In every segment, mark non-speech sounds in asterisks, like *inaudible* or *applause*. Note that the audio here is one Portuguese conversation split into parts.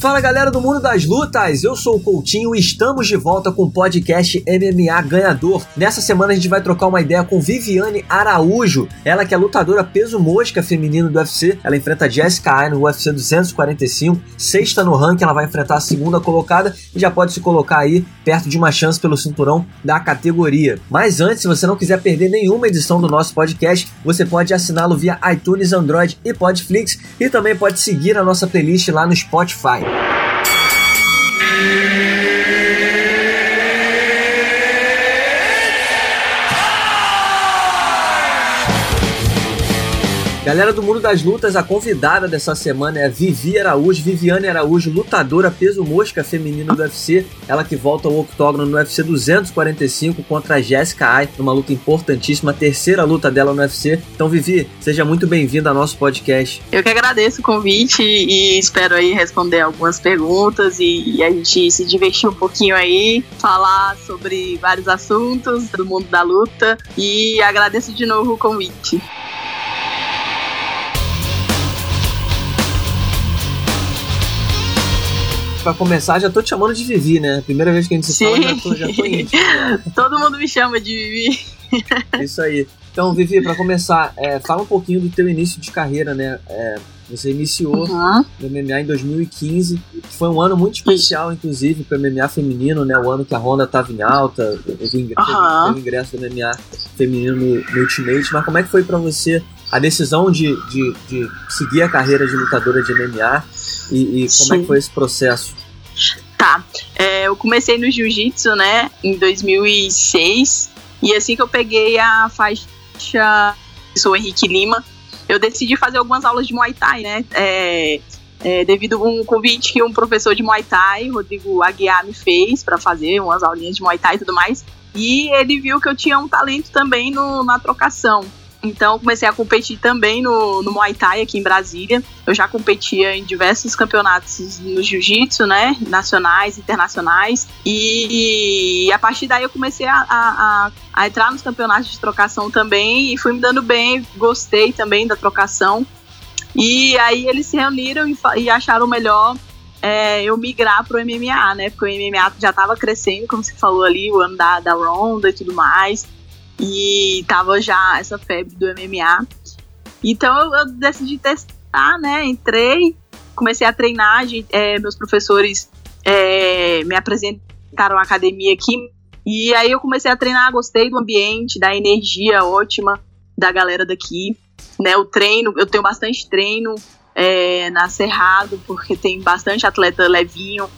Fala galera do mundo das lutas, eu sou o Coutinho e estamos de volta com o podcast MMA Ganhador. Nessa semana a gente vai trocar uma ideia com Viviane Araújo, ela que é lutadora peso mosca feminino do UFC. Ela enfrenta Jessica Ai no UFC 245, sexta no ranking, ela vai enfrentar a segunda colocada e já pode se colocar aí perto de uma chance pelo cinturão da categoria. Mas antes, se você não quiser perder nenhuma edição do nosso podcast, você pode assiná-lo via iTunes, Android e Podflix e também pode seguir a nossa playlist lá no Spotify. Yeah. Galera do mundo das lutas, a convidada dessa semana é Vivi Araújo, Viviane Araújo, lutadora peso mosca feminino do UFC. Ela que volta ao octógono no UFC 245 contra a Jessica Ai, numa luta importantíssima, terceira luta dela no UFC. Então, Vivi, seja muito bem-vinda ao nosso podcast. Eu que agradeço o convite e espero aí responder algumas perguntas e a gente se divertir um pouquinho aí, falar sobre vários assuntos do mundo da luta e agradeço de novo o convite. Pra começar, já tô te chamando de Vivi, né? Primeira vez que a gente se Sim. fala, já tô, já tô íntimo. né? *laughs* Todo mundo me chama de Vivi. Isso aí. Então, Vivi, pra começar, é, fala um pouquinho do teu início de carreira, né? É, você iniciou Uhum. no MMA em 2015, que foi um ano muito especial, inclusive, para o MMA feminino, né? O ano que a Honda estava em alta, teve, teve ingresso do MMA feminino no, no Ultimate. Mas como é que foi para você a decisão de, de, de seguir a carreira de lutadora de MMA e, e como é que foi esse processo? Tá. É, eu comecei no jiu-jitsu, né, em 2006. E assim que eu peguei a faixa. Sou Henrique Lima. Eu decidi fazer algumas aulas de Muay Thai, né? É, é, devido a um convite que um professor de Muay Thai, Rodrigo Aguiar, me fez para fazer umas aulinhas de Muay Thai e tudo mais. E ele viu que eu tinha um talento também no, na trocação. Então comecei a competir também no, no Muay Thai aqui em Brasília. Eu já competia em diversos campeonatos no jiu-jitsu, né? Nacionais, internacionais. E, e a partir daí eu comecei a, a, a- entrar nos campeonatos de trocação também e fui me dando bem, gostei também da trocação. E aí eles se reuniram e, e acharam melhor é, eu migrar pro MMA, né? Porque o MMA já tava crescendo, como você falou ali, o ano da, da Ronda e tudo mais. E tava já essa febre do MMA. Então eu, eu decidi testar, né? Entrei, comecei a treinar, é, meus professores é, me apresentaram a academia aqui. E aí eu comecei a treinar, gostei do ambiente, da energia ótima da galera daqui. Né, o treino, eu tenho bastante treino é, na Cerrado, porque tem bastante atleta levinho.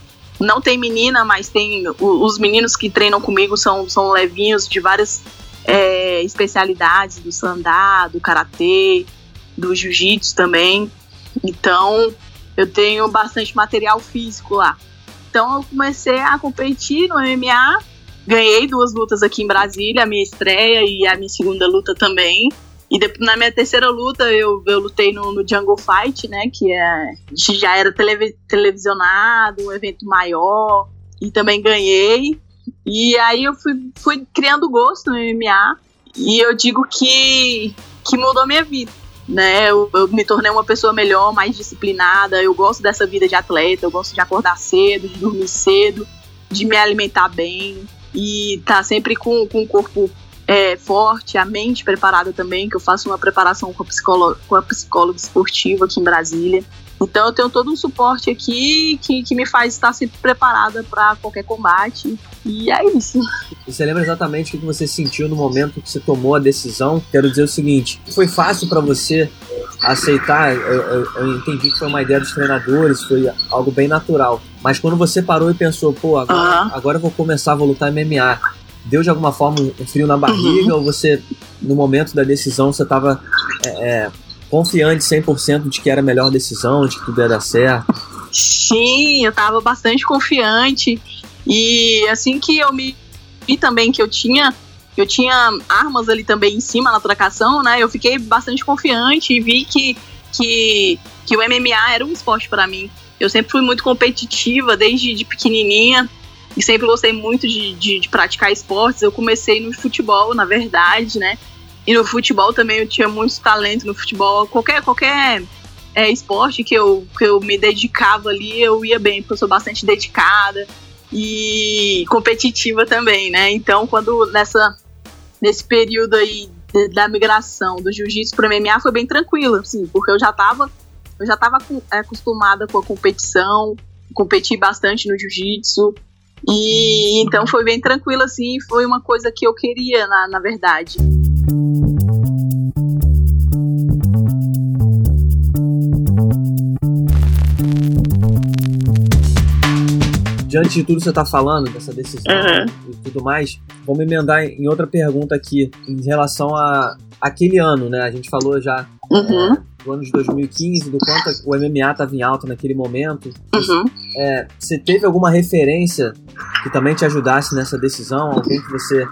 Não tem menina, mas tem os meninos que treinam comigo são, são levinhos de várias é, especialidades, do sandá, do karatê, do jiu-jitsu também. Então, eu tenho bastante material físico lá. Então, eu comecei a competir no MMA. Ganhei duas lutas aqui em Brasília, a minha estreia e a minha segunda luta também. E depois, na minha terceira luta, eu, eu lutei no, no Jungle Fight, né? Que é, já era televi- televisionado, um evento maior. E também ganhei. E aí eu fui, fui criando gosto no MMA. E eu digo que, que mudou minha vida. Né? Eu, eu me tornei uma pessoa melhor, mais disciplinada. Eu gosto dessa vida de atleta. Eu gosto de acordar cedo, de dormir cedo, de me alimentar bem. E tá sempre com, com o corpo é, forte, a mente preparada também, que eu faço uma preparação com a, psicóloga, com a psicóloga esportiva aqui em Brasília. Então eu tenho todo um suporte aqui que, que me faz estar sempre preparada para qualquer combate. E é isso. E Você lembra exatamente o que você sentiu no momento que você tomou a decisão? Quero dizer o seguinte: foi fácil para você aceitar? Eu, eu- eu entendi que foi uma ideia dos treinadores, foi algo bem natural. Mas quando você parou e pensou, pô, agora, Aham. agora eu vou começar, vou lutar MMA, deu de alguma forma um frio na barriga? Ou você, no momento da decisão, você estava confiante 100% de que era a melhor decisão, de que tudo ia dar certo? Sim, eu tava bastante confiante. E assim que eu me vi também que eu tinha eu tinha armas ali também em cima na trocação, né? Eu fiquei bastante confiante e vi que, que, que o MMA era um esporte para mim. Eu sempre fui muito competitiva desde de pequenininha e sempre gostei muito de, de, de praticar esportes. Eu comecei no futebol, na verdade, né? E no futebol também eu tinha muito talento no futebol. Qualquer, qualquer é, esporte que eu, que eu me dedicava ali, eu ia bem, porque eu sou bastante dedicada e competitiva também, né? Então, quando nessa nesse período aí da migração do jiu-jitsu para MMA foi bem tranquilo, assim, porque eu já estava eu já estava é, acostumada com a competição, competi bastante no jiu-jitsu e então foi bem tranquilo assim, foi uma coisa que eu queria na, na verdade. diante de tudo que você está falando, dessa decisão uhum. e tudo mais, vamos emendar em outra pergunta aqui, em relação a aquele ano, né? A gente falou já uhum. é, do ano de 2015, do quanto o MMA estava em alta naquele momento. Uhum. É, você teve alguma referência que também te ajudasse nessa decisão? Alguém que você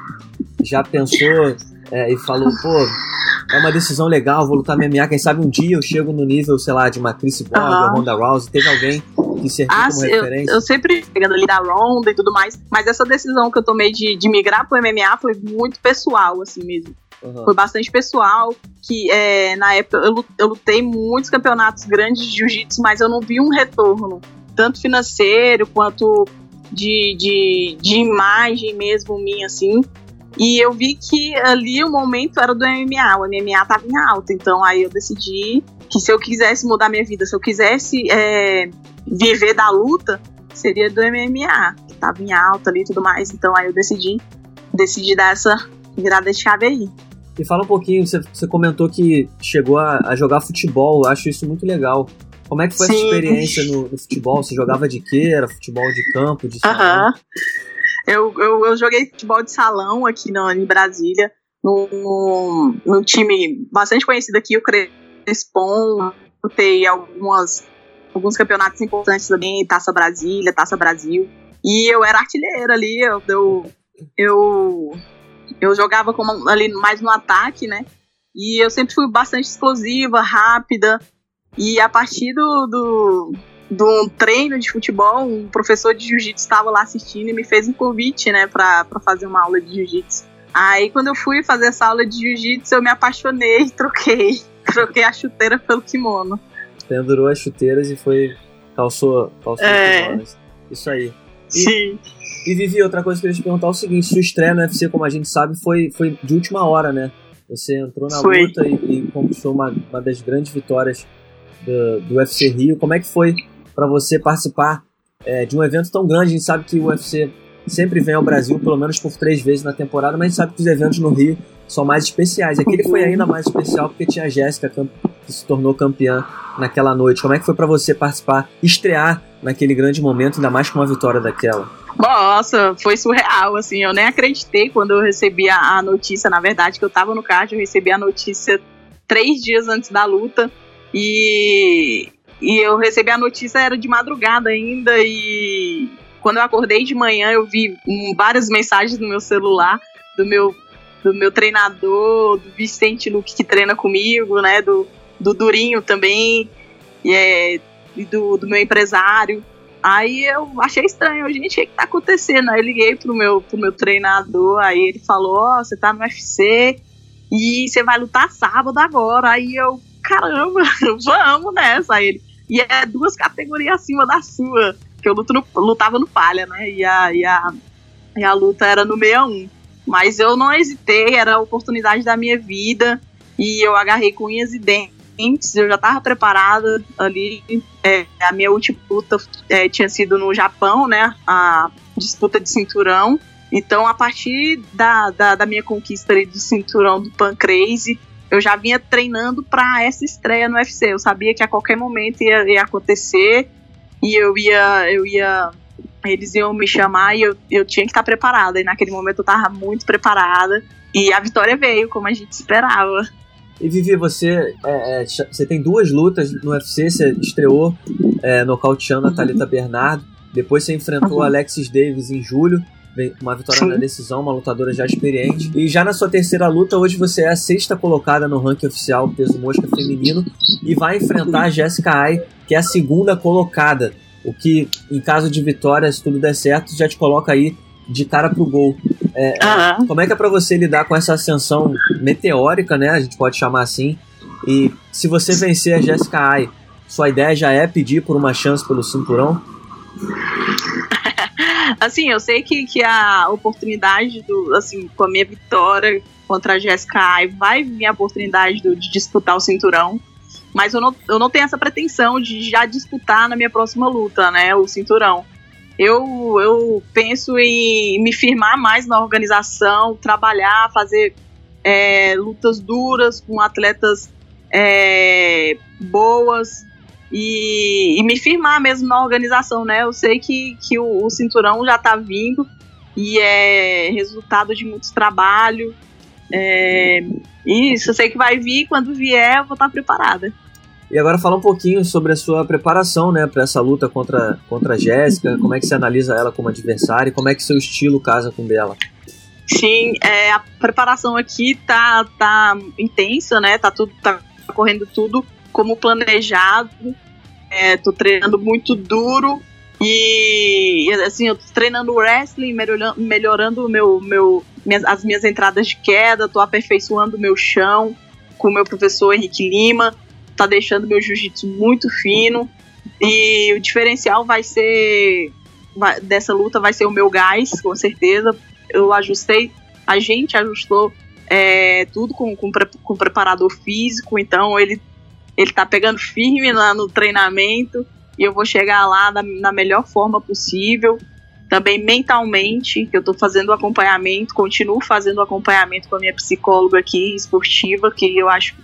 já pensou é, e falou, pô, é uma decisão legal, vou lutar MMA, quem sabe um dia eu chego no nível, sei lá, de uma Chris Borg uhum. ou Ronda Rousey. Teve alguém que serviu ah, como referência? Eu, eu sempre pegando ali da Ronda e tudo mais, mas essa decisão que eu tomei de, de migrar pro MMA foi muito pessoal, assim mesmo. Uhum. Foi bastante pessoal, que é, na época eu, eu lutei muitos campeonatos grandes de jiu-jitsu, mas eu não vi um retorno, tanto financeiro quanto de, de, de imagem mesmo minha, assim. E eu vi que ali o momento era do MMA, o MMA tava em alta, então aí eu decidi que se eu quisesse mudar minha vida, se eu quisesse é, viver da luta, seria do MMA, que tava em alta ali e tudo mais, então aí eu decidi, decidi dar essa virada de chave aí. E fala um pouquinho, você, você comentou que chegou a, a, jogar futebol, eu acho isso muito legal. Como é que foi Sim. essa experiência no, no, futebol? Você jogava de quê? Era futebol de campo, de salão? Uh -huh. Eu, eu, eu joguei futebol de salão aqui no, em Brasília, num, num time bastante conhecido aqui, o Crespon. Lutei algumas, alguns campeonatos importantes também, Taça Brasília, Taça Brasil. E eu era artilheira ali, eu, eu, eu, eu jogava como, ali mais no ataque, né? E eu sempre fui bastante explosiva, rápida. E a partir do, do, de um treino de futebol, um professor de jiu-jitsu estava lá assistindo e me fez um convite, né, para fazer uma aula de jiu-jitsu. Aí quando eu fui fazer essa aula de jiu-jitsu, eu me apaixonei e troquei. *laughs* Troquei a chuteira pelo kimono. Pendurou as chuteiras e foi. calçou, calçou é. Isso aí. E, Sim. E Vivi, outra coisa que eu queria te perguntar é o seguinte: sua estreia no UFC, como a gente sabe, foi, foi de última hora, né? Você entrou na foi. luta e, e conquistou uma, uma das grandes vitórias do, do UFC Rio. Como é que foi para você participar é, de um evento tão grande. A gente sabe que o UFC sempre vem ao Brasil, pelo menos por três vezes na temporada, mas a gente sabe que os eventos no Rio são mais especiais. Aquele foi ainda mais especial porque tinha a Jéssica que se tornou campeã naquela noite. Como é que foi para você participar, estrear naquele grande momento, ainda mais com uma vitória daquela? Nossa, foi surreal, assim, eu nem acreditei quando eu recebi a notícia, na verdade, que eu tava no card, eu recebi a notícia três dias antes da luta, e e eu recebi a notícia, era de madrugada ainda, e quando eu acordei de manhã, eu vi um, várias mensagens no meu celular do meu, do meu treinador, do Vicente Luque que treina comigo, né? Do, do Durinho também, e, é, e do, do meu empresário. Aí eu achei estranho, gente, o que, tá acontecendo? Aí eu liguei pro meu, pro meu treinador, aí ele falou, ó, oh, você tá no UFC e você vai lutar sábado agora. Aí eu, caramba, *laughs* vamos nessa. Aí ele, e é duas categorias acima da sua. Que eu luto no, lutava no palha, né? E a, e, a, e a luta era no 61. Mas eu não hesitei, era a oportunidade da minha vida. E eu agarrei com unhas e dentes. Eu já estava preparada ali. É, a minha última luta é, tinha sido no Japão, né? A disputa de cinturão. Então, a partir da, da, da minha conquista ali do cinturão do Pan Crazy, eu já vinha treinando para essa estreia no UFC. Eu sabia que a qualquer momento ia, ia, acontecer e eu ia, eu ia, eles iam me chamar e eu, eu tinha que estar preparada. E naquele momento eu estava muito preparada e a vitória veio como a gente esperava. E Vivi, você, é, é, você tem duas lutas no UFC, você estreou é, nocauteando a Thalita Bernardo, depois você enfrentou uhum. Alexis Davis em julho, uma vitória Sim. na decisão, uma lutadora já experiente. E já na sua terceira luta, hoje você é a sexta colocada no ranking oficial peso mosca feminino e vai enfrentar a Jessica Ai, que é a segunda colocada. O que, em caso de vitória, se tudo der certo, já te coloca aí de cara pro gol. É, uhum. Como é que é para você lidar com essa ascensão meteórica, né? A gente pode chamar assim. E se você vencer a Jessica Ai, Sua ideia já é pedir por uma chance pelo cinturão? Assim, eu sei que, que a oportunidade do, assim, com a minha vitória contra a Jessica Ai, vai vir a oportunidade do, de disputar o cinturão. Mas eu não, eu não tenho essa pretensão de já disputar na minha próxima luta, né? O cinturão. Eu, eu penso em me firmar mais na organização, trabalhar, fazer é, lutas duras com atletas é, boas e, e, me firmar mesmo na organização, né? Eu sei que, que o, o cinturão já está vindo e é resultado de muito trabalho. É, isso, eu sei que vai vir, quando vier eu vou estar preparada. E agora fala um pouquinho sobre a sua preparação, né, para essa luta contra, contra a Jéssica, como é que você analisa ela como adversária e como é que seu estilo casa com dela? Sim, é, a preparação aqui tá, tá intensa, né, tá tudo, tá correndo tudo como planejado, é, tô treinando muito duro. E assim, eu tô treinando wrestling, melhorando, melhorando meu, meu, minhas, as minhas entradas de queda, tô aperfeiçoando o meu chão com o meu professor Henrique Lima, tá deixando meu jiu-jitsu muito fino. E o diferencial vai ser vai, dessa luta vai ser o meu gás, com certeza. Eu ajustei, a gente ajustou é, tudo com, com, com preparador físico, então ele, ele tá pegando firme lá no treinamento e eu vou chegar lá na melhor forma possível. Também mentalmente, que eu estou fazendo acompanhamento, continuo fazendo acompanhamento com a minha psicóloga aqui, esportiva, que eu acho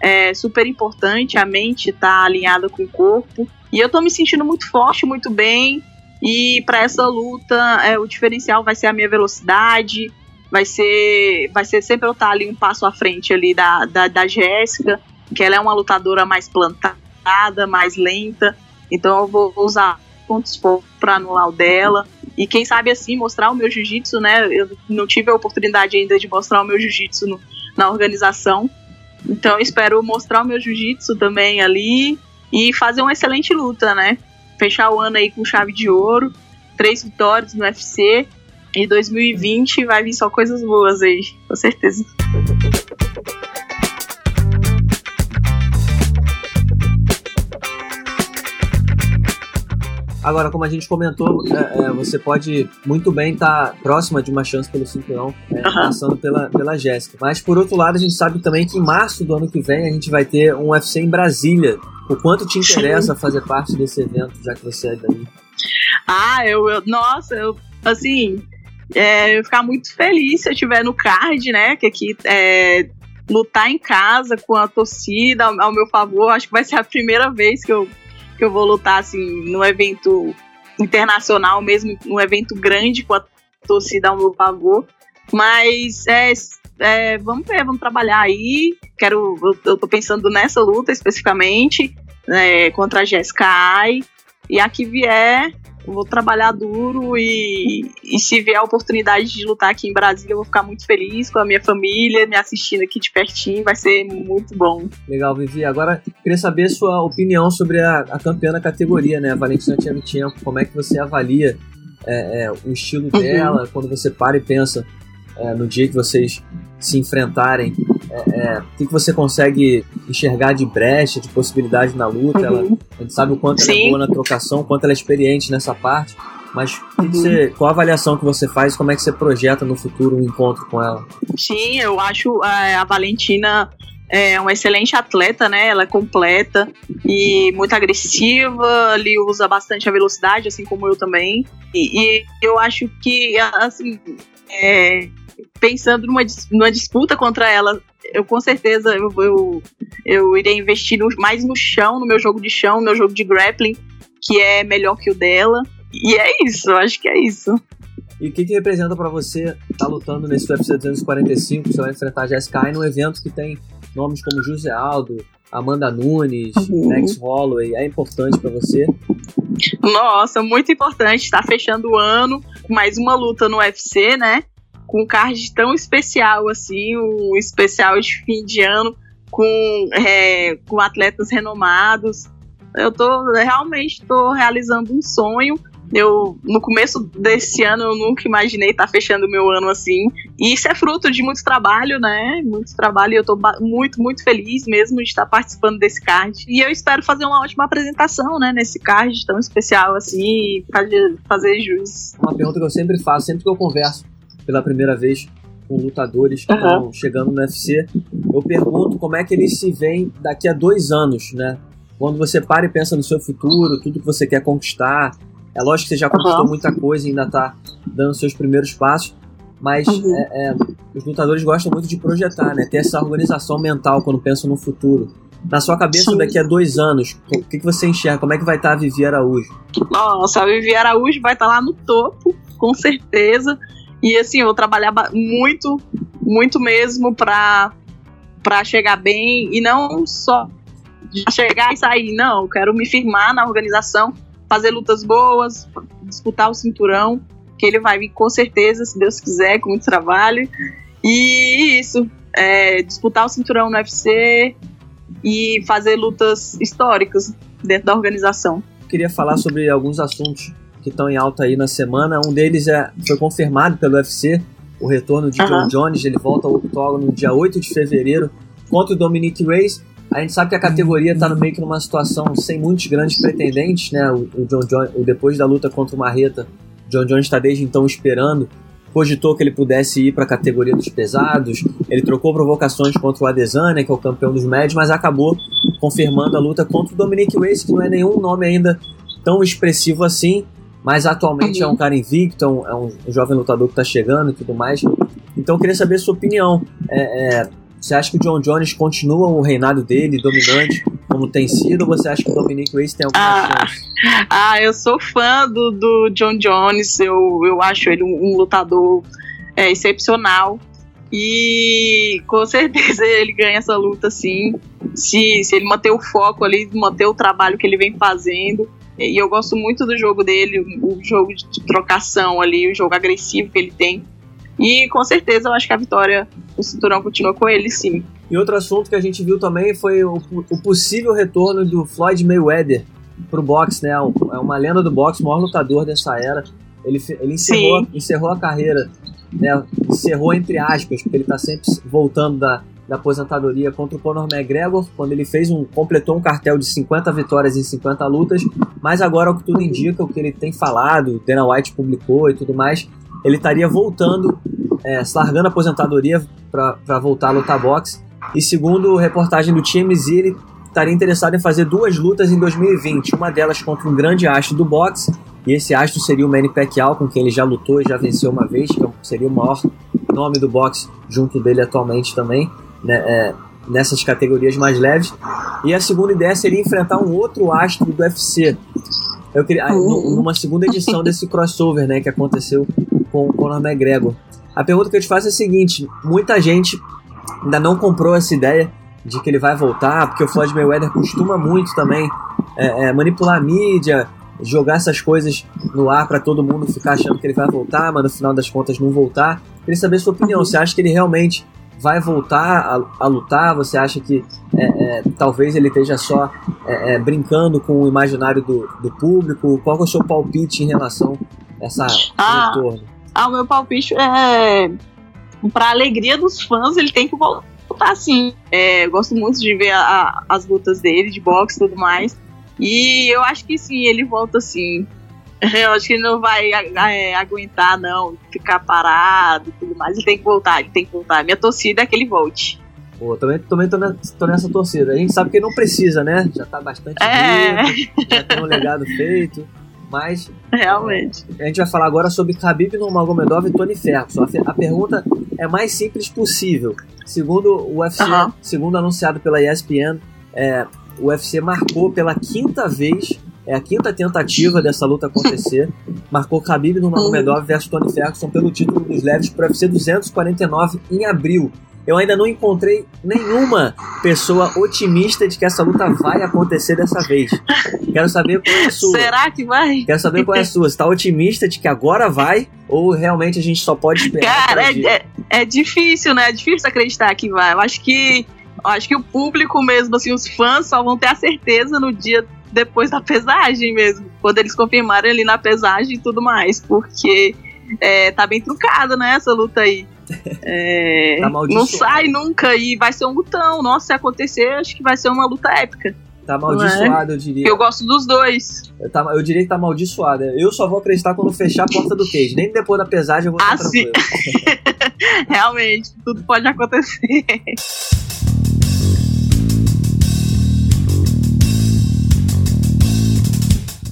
é super importante, a mente tá alinhada com o corpo. E eu tô me sentindo muito forte, muito bem. E para essa luta, é, o diferencial vai ser a minha velocidade, vai ser, vai ser sempre eu estar ali um passo à frente ali da, da, da Jéssica, que ela é uma lutadora mais plantada, mais lenta. Então eu vou usar pontos para anular o dela. E quem sabe assim mostrar o meu jiu-jitsu, né? Eu não tive a oportunidade ainda de mostrar o meu jiu-jitsu na organização. Então espero mostrar o meu jiu-jitsu também ali e fazer uma excelente luta, né? Fechar o ano aí com chave de ouro, três vitórias no UFC. E 2020 vai vir só coisas boas aí, com certeza. Agora, como a gente comentou, é, é, você pode muito bem estar tá próxima de uma chance pelo cinturão, é, uhum. passando pela, pela Jéssica. Mas, por outro lado, a gente sabe também que em março do ano que vem a gente vai ter um UFC em Brasília. O quanto te interessa Sim. fazer parte desse evento, já que você é daí? Ah, eu, eu nossa, eu, assim, é, eu ficar muito feliz se eu estiver no card, né? Que aqui é, lutar em casa com a torcida ao, ao meu favor, acho que vai ser a primeira vez que eu que eu vou lutar assim no evento internacional mesmo, um evento grande com a torcida ao meu favor. Mas é, é, vamos ver, vamos trabalhar aí. Quero, eu, eu tô pensando nessa luta especificamente é, contra a Jessica Ai. E a que vier, vou trabalhar duro e, e se vier a oportunidade de lutar aqui em Brasília, eu vou ficar muito feliz com a minha família, me assistindo aqui de pertinho, vai ser muito bom. Legal, Vivi. Agora, queria saber sua opinião sobre a, a campeã da categoria, né? A Valentina Tchevchenko. Como é que você avalia é, é, o estilo uhum. dela quando você para e pensa é, no dia que vocês se enfrentarem? É, é, o que, que você consegue enxergar de brecha, de possibilidade na luta? Uhum. Ela, a gente sabe o quanto Sim. ela é boa na trocação, o quanto ela é experiente nessa parte. Mas uhum. você, qual a avaliação que você faz como é que você projeta no futuro um encontro com ela? Sim, eu acho é, a Valentina é uma excelente atleta, né? Ela é completa e muito agressiva, ali usa bastante a velocidade, assim como eu também. E, e eu acho que, assim, é, pensando numa, numa disputa contra ela, eu com certeza eu, eu, eu irei investir no, mais no chão, no meu jogo de chão, no meu jogo de grappling, que é melhor que o dela. E é isso, acho que é isso. E o que, que representa para você estar tá lutando nesse UFC 245? Você vai enfrentar a Jessica Ai num evento que tem nomes como José Aldo, Amanda Nunes, uhum. Max Holloway. É importante para você? Nossa, muito importante. Está fechando o ano com mais uma luta no UFC, né? Com um card tão especial assim, um especial de fim de ano com, é, com atletas renomados. Eu tô realmente estou realizando um sonho Eu, no começo desse ano, eu nunca imaginei estar tá fechando meu ano assim. E isso é fruto de muito trabalho, né? Muito trabalho e eu tô muito, muito feliz mesmo de estar participando desse card. E eu espero fazer uma ótima apresentação, né? Nesse card tão especial assim fazer, fazer jus. Uma pergunta que eu sempre faço, sempre que eu converso pela primeira vez com lutadores que estão uhum. chegando no UFC, eu pergunto como é que eles se veem daqui a dois anos, né? Quando você para e pensa no seu futuro, tudo que você quer conquistar. É lógico que você já conquistou uhum. muita coisa e ainda está dando seus primeiros passos, mas uhum. é, é, os lutadores gostam muito de projetar, né? Ter essa organização mental quando pensam no futuro. Na sua cabeça, Sim. daqui a dois anos, o que, que você enxerga? Como é que vai estar tá a Vivi Araújo? Nossa, a Vivi Araújo vai estar tá lá no topo, com certeza. E assim, eu vou trabalhar muito, muito mesmo para para chegar bem e não só chegar e sair, não, eu quero me firmar na organização, fazer lutas boas, disputar o cinturão, que ele vai vir com certeza, se Deus quiser, com muito trabalho. E isso, é, disputar o cinturão no UFC e fazer lutas históricas dentro da organização. queria falar sobre alguns assuntos que estão em alta aí na semana. Um deles é, foi confirmado pelo UFC, o retorno de John Jones. Ele volta ao octógono no dia 8 de fevereiro contra o Dominic Reyes. A gente sabe que a categoria está meio que numa situação sem muitos grandes pretendentes, né? O, o John Jones, depois da luta contra o Marreta, John Jones está desde então esperando. Cogitou que ele pudesse ir para a categoria dos pesados. Ele trocou provocações contra o Adesanya, que é o campeão dos médios, mas acabou confirmando a luta contra o Dominic Reyes, que não é nenhum nome ainda tão expressivo assim mas atualmente uhum. é um cara invicto, é um, é um jovem lutador que está chegando e tudo mais. Então eu queria saber a sua opinião. É, é, você acha que o John Jones continua o reinado dele, dominante, como tem sido, ou você acha que o Dominic Reyes tem alguma ah, chance? Ah, eu sou fã do, do John Jones, eu, eu acho ele um, um lutador é, excepcional. E com certeza *laughs* ele ganha essa luta sim. Se, se ele manter o foco ali, manter o trabalho que ele vem fazendo. E eu gosto muito do jogo dele, o jogo de trocação ali, o jogo agressivo que ele tem. E com certeza eu acho que a vitória do cinturão continua com ele, sim. E outro assunto que a gente viu também foi o, o possível retorno do Floyd Mayweather pro boxe, né? É uma lenda do boxe, o maior lutador dessa era. Ele, ele encerrou, encerrou a carreira, né? Encerrou entre aspas, porque ele tá sempre voltando da, da aposentadoria contra o Conor McGregor, quando ele fez um completou um cartel de 50 vitórias em 50 lutas, mas agora o que tudo indica, o que ele tem falado, Dana White publicou e tudo mais, ele estaria voltando, é, largando a aposentadoria para voltar a lutar boxe. E segundo reportagem do TMZ, ele estaria interessado em fazer duas lutas em 2020, uma delas contra um grande astro do boxe, e esse astro seria o Manny Pacquiao, com quem ele já lutou e já venceu uma vez, que é seria o maior nome do boxe junto dele atualmente também né, é, nessas categorias mais leves. E a segunda ideia seria enfrentar um outro astro do UFC. Eu queria, uhum. numa segunda edição desse crossover, né, que aconteceu com o Conor McGregor. A pergunta que eu te faço é a seguinte: muita gente ainda não comprou essa ideia de que ele vai voltar, porque o Floyd Mayweather costuma muito também é, é, manipular a mídia, jogar essas coisas no ar para todo mundo ficar achando que ele vai voltar, mas no final das contas não voltar. Queria saber a sua opinião. Você acha que ele realmente vai voltar a, a lutar? Você acha que é, é, talvez ele esteja só é, é, brincando com o imaginário do, do público? Qual é o seu palpite em relação a essa ah, retorno? Ah, o meu palpite é para alegria dos fãs, ele tem que voltar sim. É, gosto muito de ver a, as lutas dele, de boxe e tudo mais. E eu acho que sim, ele volta sim. Eu acho que ele não vai é, aguentar, não, ficar parado e tudo mais. Ele tem que voltar, ele tem que voltar. Minha torcida é que ele volte. Pô, também, também tô, tô nessa torcida. A gente sabe que ele não precisa, né? Já tá bastante é. já tem um legado feito. Mas. Realmente. É, a gente vai falar agora sobre Khabib Nurmagomedov e Tony Ferguson. A, a pergunta é mais simples possível. Segundo o UFC, segundo anunciado pela ESPN, é, o UFC marcou pela quinta vez é a quinta tentativa dessa luta acontecer. *laughs* Marcou Khabib no Magomedov versus Tony Ferguson pelo título dos leves para o UFC 249 em abril. Eu ainda não encontrei nenhuma pessoa otimista de que essa luta vai acontecer dessa vez. Quero saber qual é a sua. Será que vai? Quero saber qual é a sua. Você tá otimista de que agora vai? Ou realmente a gente só pode esperar? Cara, é, é, é, difícil, né? É difícil acreditar que vai. Eu acho que. Eu acho que o público mesmo, assim, os fãs só vão ter a certeza no dia depois da pesagem mesmo. quando eles confirmarem ali na pesagem e tudo mais, porque é, tá bem trucado, né, essa luta aí. *laughs* É, tá não sai nunca e vai ser um lutão. Nossa, se acontecer, acho que vai ser uma luta épica. Tá amaldiçoado, é? eu diria. Eu gosto dos dois. Eu, tá, eu diria que tá amaldiçoado. Eu só vou acreditar quando fechar a porta do cage. Nem depois da pesagem eu vou estar ah. *laughs* Realmente, tudo pode acontecer. *laughs*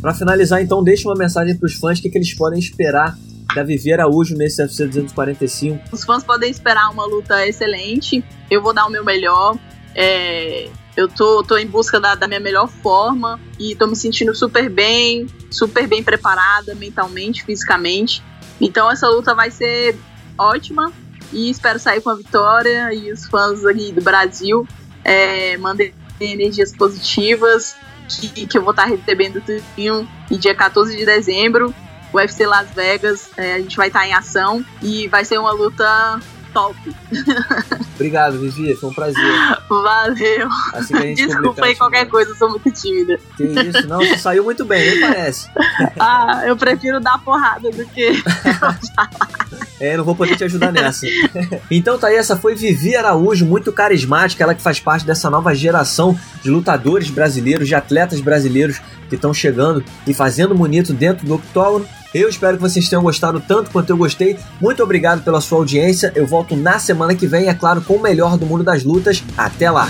Para finalizar, então, deixe uma mensagem para os fãs que, que eles podem esperar da Vivi Araújo nesse UFC 245. Os fãs podem esperar uma luta excelente. Eu vou dar o meu melhor. É, eu tô, tô em busca da, da, minha melhor forma e tô me sentindo super bem, super bem preparada mentalmente, fisicamente. Então essa luta vai ser ótima e espero sair com a vitória. E os fãs aqui do Brasil é, mandem energias positivas que, que eu vou estar recebendo tudinho e dia 14 de dezembro, o UFC Las Vegas, é, a gente vai estar em ação e vai ser uma luta top. *laughs* Obrigado, Vivi, foi um prazer. Valeu. Assim Desculpa aí qualquer coisa, eu sou muito tímida. Que isso, não, você saiu muito bem, nem parece. *laughs* ah, eu prefiro dar porrada do que *laughs* É, não vou poder te ajudar nessa. *laughs* então tá aí, essa foi Vivi Araújo, muito carismática, ela que faz parte dessa nova geração de lutadores brasileiros, de atletas brasileiros que estão chegando e fazendo bonito dentro do octógono. Eu espero que vocês tenham gostado tanto quanto eu gostei. Muito obrigado pela sua audiência. Eu volto na semana que vem, é claro, com o melhor do mundo das lutas. Até lá!